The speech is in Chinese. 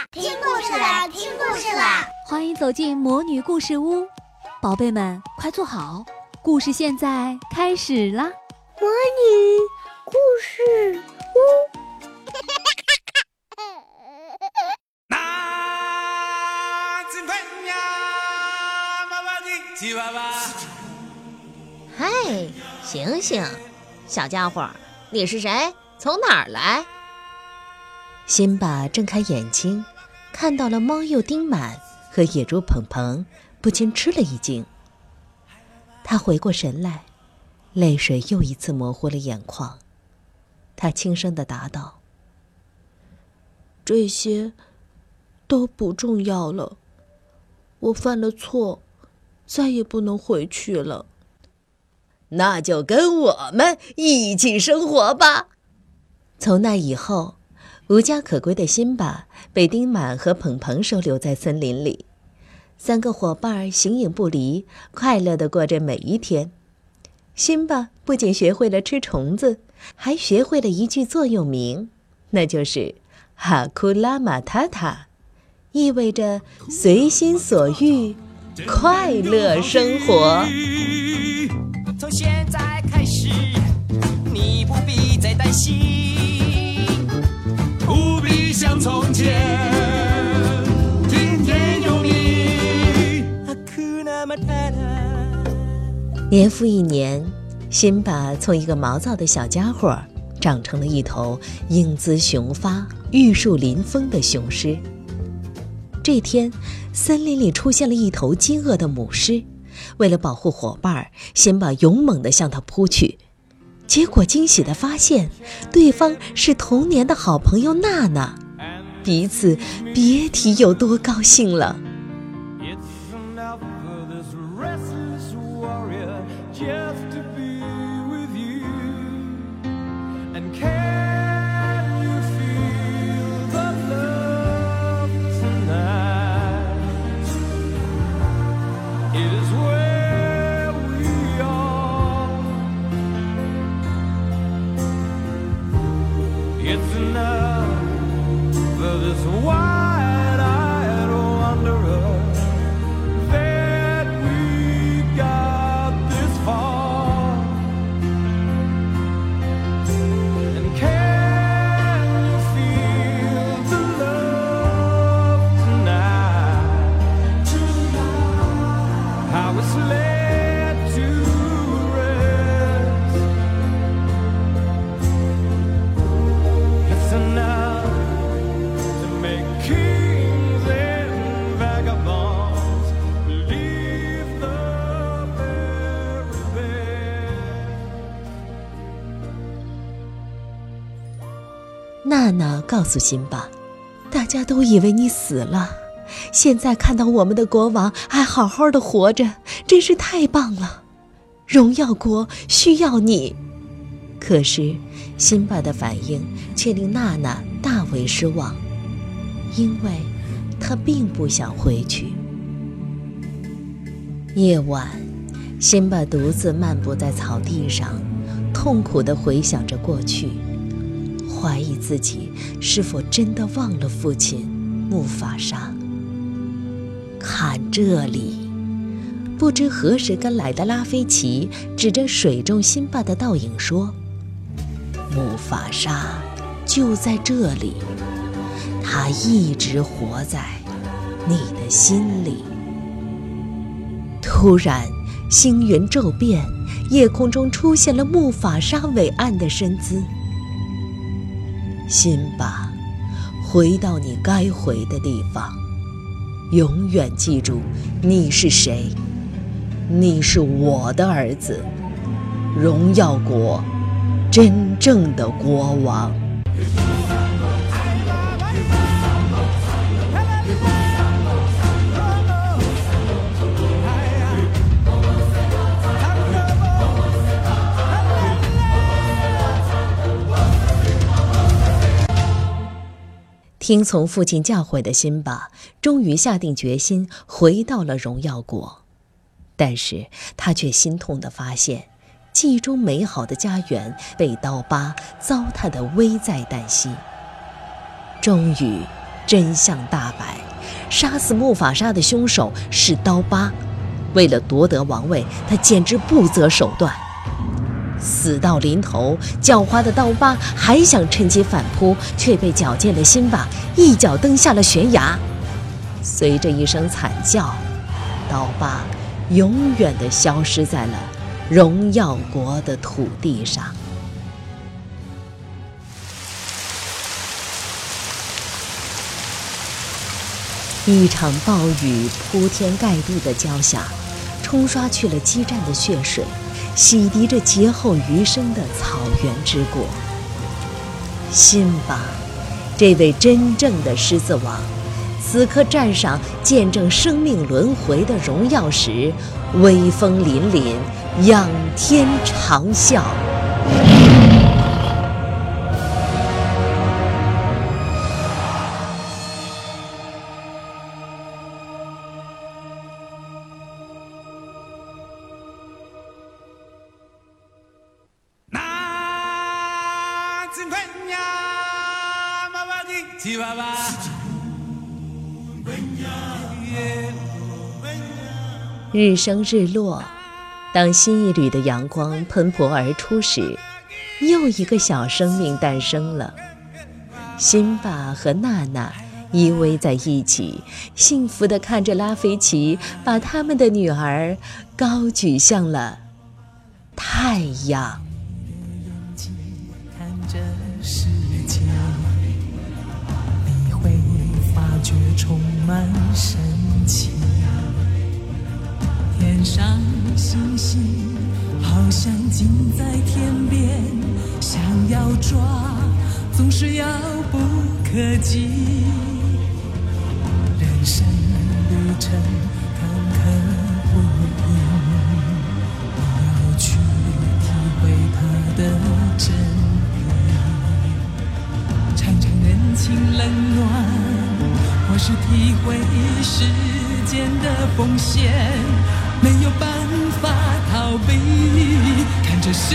啦，听故事啦，听故事啦！欢迎走进魔女故事屋，宝贝们快坐好，故事现在开始啦！魔女故事屋。嗨，醒醒，小家伙，你是谁？从哪儿来？辛巴睁开眼睛，看到了猫鼬丁满和野猪鹏鹏，不禁吃了一惊。他回过神来，泪水又一次模糊了眼眶。他轻声的答道：“这些都不重要了，我犯了错，再也不能回去了。那就跟我们一起生活吧。”从那以后。无家可归的辛巴被丁满和鹏鹏收留在森林里，三个伙伴形影不离，快乐地过着每一天。辛巴不仅学会了吃虫子，还学会了一句座右铭，那就是“哈库拉马塔塔”，意味着随心所欲，快乐生活。从现在开始，你不必再担心。年复一年，辛巴从一个毛躁的小家伙，长成了一头英姿雄发、玉树临风的雄狮。这天，森林里出现了一头饥饿的母狮，为了保护伙伴，辛巴勇猛地向它扑去。结果惊喜地发现，对方是童年的好朋友娜娜。彼此别提有多高兴了。娜娜告诉辛巴：“大家都以为你死了，现在看到我们的国王还好好的活着，真是太棒了。荣耀国需要你。”可是，辛巴的反应却令娜娜大为失望，因为她并不想回去。夜晚，辛巴独自漫步在草地上，痛苦地回想着过去。怀疑自己是否真的忘了父亲木法沙。看这里，不知何时跟来的拉菲奇指着水中辛巴的倒影说：“木法沙就在这里，他一直活在你的心里。”突然，星云骤变，夜空中出现了木法沙伟岸的身姿。心吧，回到你该回的地方，永远记住你是谁。你是我的儿子，荣耀国真正的国王。听从父亲教诲的辛巴，终于下定决心回到了荣耀国，但是他却心痛地发现，记忆中美好的家园被刀疤糟蹋得危在旦夕。终于，真相大白，杀死木法沙的凶手是刀疤。为了夺得王位，他简直不择手段。死到临头，狡猾的刀疤还想趁机反扑，却被矫健的辛巴一脚蹬下了悬崖。随着一声惨叫，刀疤永远地消失在了荣耀国的土地上。一场暴雨铺天盖地的浇下，冲刷去了激战的血水，洗涤着劫后余生的草原之果。辛巴，这位真正的狮子王，此刻站上见证生命轮回的荣耀时，威风凛凛，仰天长啸。日升日落，当新一缕的阳光喷薄而出时，又一个小生命诞生了。辛巴和娜娜依偎在一起，幸福地看着拉菲奇把他们的女儿高举向了太阳。世界，你会发觉充满神奇，天上星星好像近在天边，想要抓总是遥不可及。人生旅程坎坷不平，你要去体会它的真情冷暖。或是体会时间的奉献，没有办法逃避，看这世